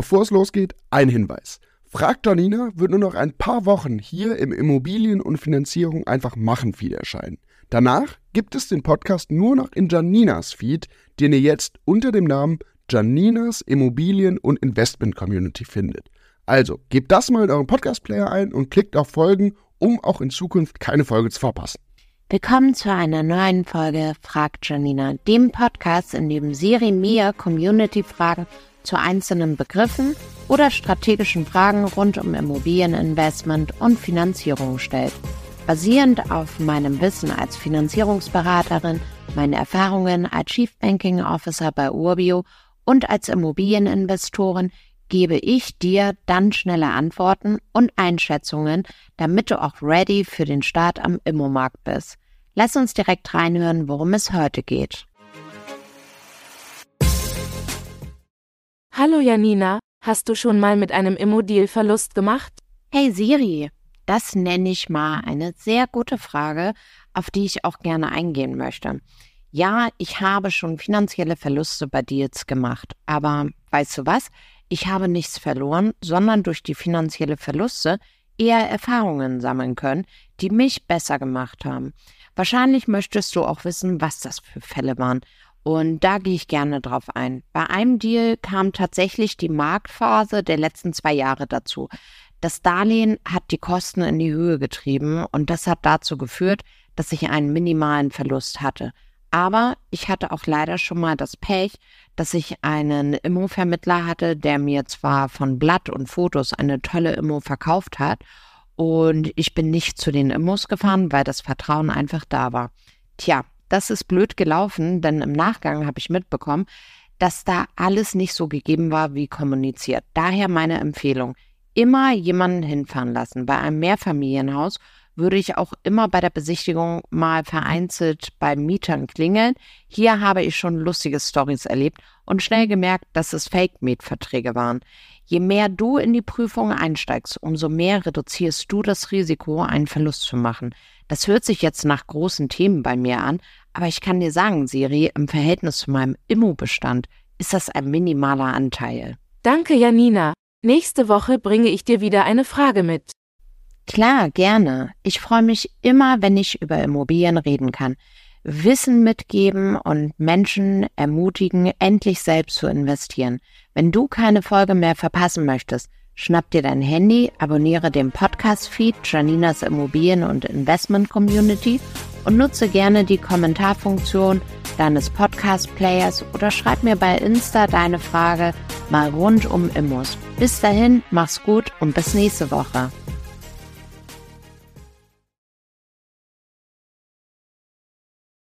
Bevor es losgeht, ein Hinweis. Frag Janina wird nur noch ein paar Wochen hier im Immobilien- und Finanzierung einfach machen Feed erscheinen. Danach gibt es den Podcast nur noch in Janinas Feed, den ihr jetzt unter dem Namen Janinas Immobilien- und Investment Community findet. Also gebt das mal in euren Podcast-Player ein und klickt auf Folgen, um auch in Zukunft keine Folge zu verpassen. Willkommen zu einer neuen Folge Fragt Janina, dem Podcast, in dem Siri mir Community-Fragen zu einzelnen Begriffen oder strategischen Fragen rund um Immobilieninvestment und Finanzierung stellt. Basierend auf meinem Wissen als Finanzierungsberaterin, meinen Erfahrungen als Chief Banking Officer bei Urbio und als Immobilieninvestorin gebe ich dir dann schnelle Antworten und Einschätzungen, damit du auch ready für den Start am Immomarkt bist. Lass uns direkt reinhören, worum es heute geht. Hallo Janina, hast du schon mal mit einem Immodeal Verlust gemacht? Hey Siri, das nenne ich mal eine sehr gute Frage, auf die ich auch gerne eingehen möchte. Ja, ich habe schon finanzielle Verluste bei Deals gemacht, aber weißt du was? Ich habe nichts verloren, sondern durch die finanzielle Verluste eher Erfahrungen sammeln können, die mich besser gemacht haben. Wahrscheinlich möchtest du auch wissen, was das für Fälle waren. Und da gehe ich gerne drauf ein. Bei einem Deal kam tatsächlich die Marktphase der letzten zwei Jahre dazu. Das Darlehen hat die Kosten in die Höhe getrieben und das hat dazu geführt, dass ich einen minimalen Verlust hatte. Aber ich hatte auch leider schon mal das Pech, dass ich einen Immo-Vermittler hatte, der mir zwar von Blatt und Fotos eine tolle Immo verkauft hat und ich bin nicht zu den Immos gefahren, weil das Vertrauen einfach da war. Tja, das ist blöd gelaufen, denn im Nachgang habe ich mitbekommen, dass da alles nicht so gegeben war wie kommuniziert. Daher meine Empfehlung, immer jemanden hinfahren lassen. Bei einem Mehrfamilienhaus würde ich auch immer bei der Besichtigung mal vereinzelt bei Mietern klingeln. Hier habe ich schon lustige Stories erlebt und schnell gemerkt, dass es Fake-Mietverträge waren. Je mehr du in die Prüfung einsteigst, umso mehr reduzierst du das Risiko, einen Verlust zu machen. Das hört sich jetzt nach großen Themen bei mir an, aber ich kann dir sagen, Siri, im Verhältnis zu meinem Immobestand ist das ein minimaler Anteil. Danke, Janina. Nächste Woche bringe ich dir wieder eine Frage mit. Klar, gerne. Ich freue mich immer, wenn ich über Immobilien reden kann. Wissen mitgeben und Menschen ermutigen, endlich selbst zu investieren. Wenn du keine Folge mehr verpassen möchtest, schnapp dir dein Handy, abonniere den Podcast-Feed Janinas Immobilien- und Investment Community und nutze gerne die Kommentarfunktion deines Podcast-Players oder schreib mir bei Insta deine Frage mal rund um Immos. Bis dahin, mach's gut und bis nächste Woche.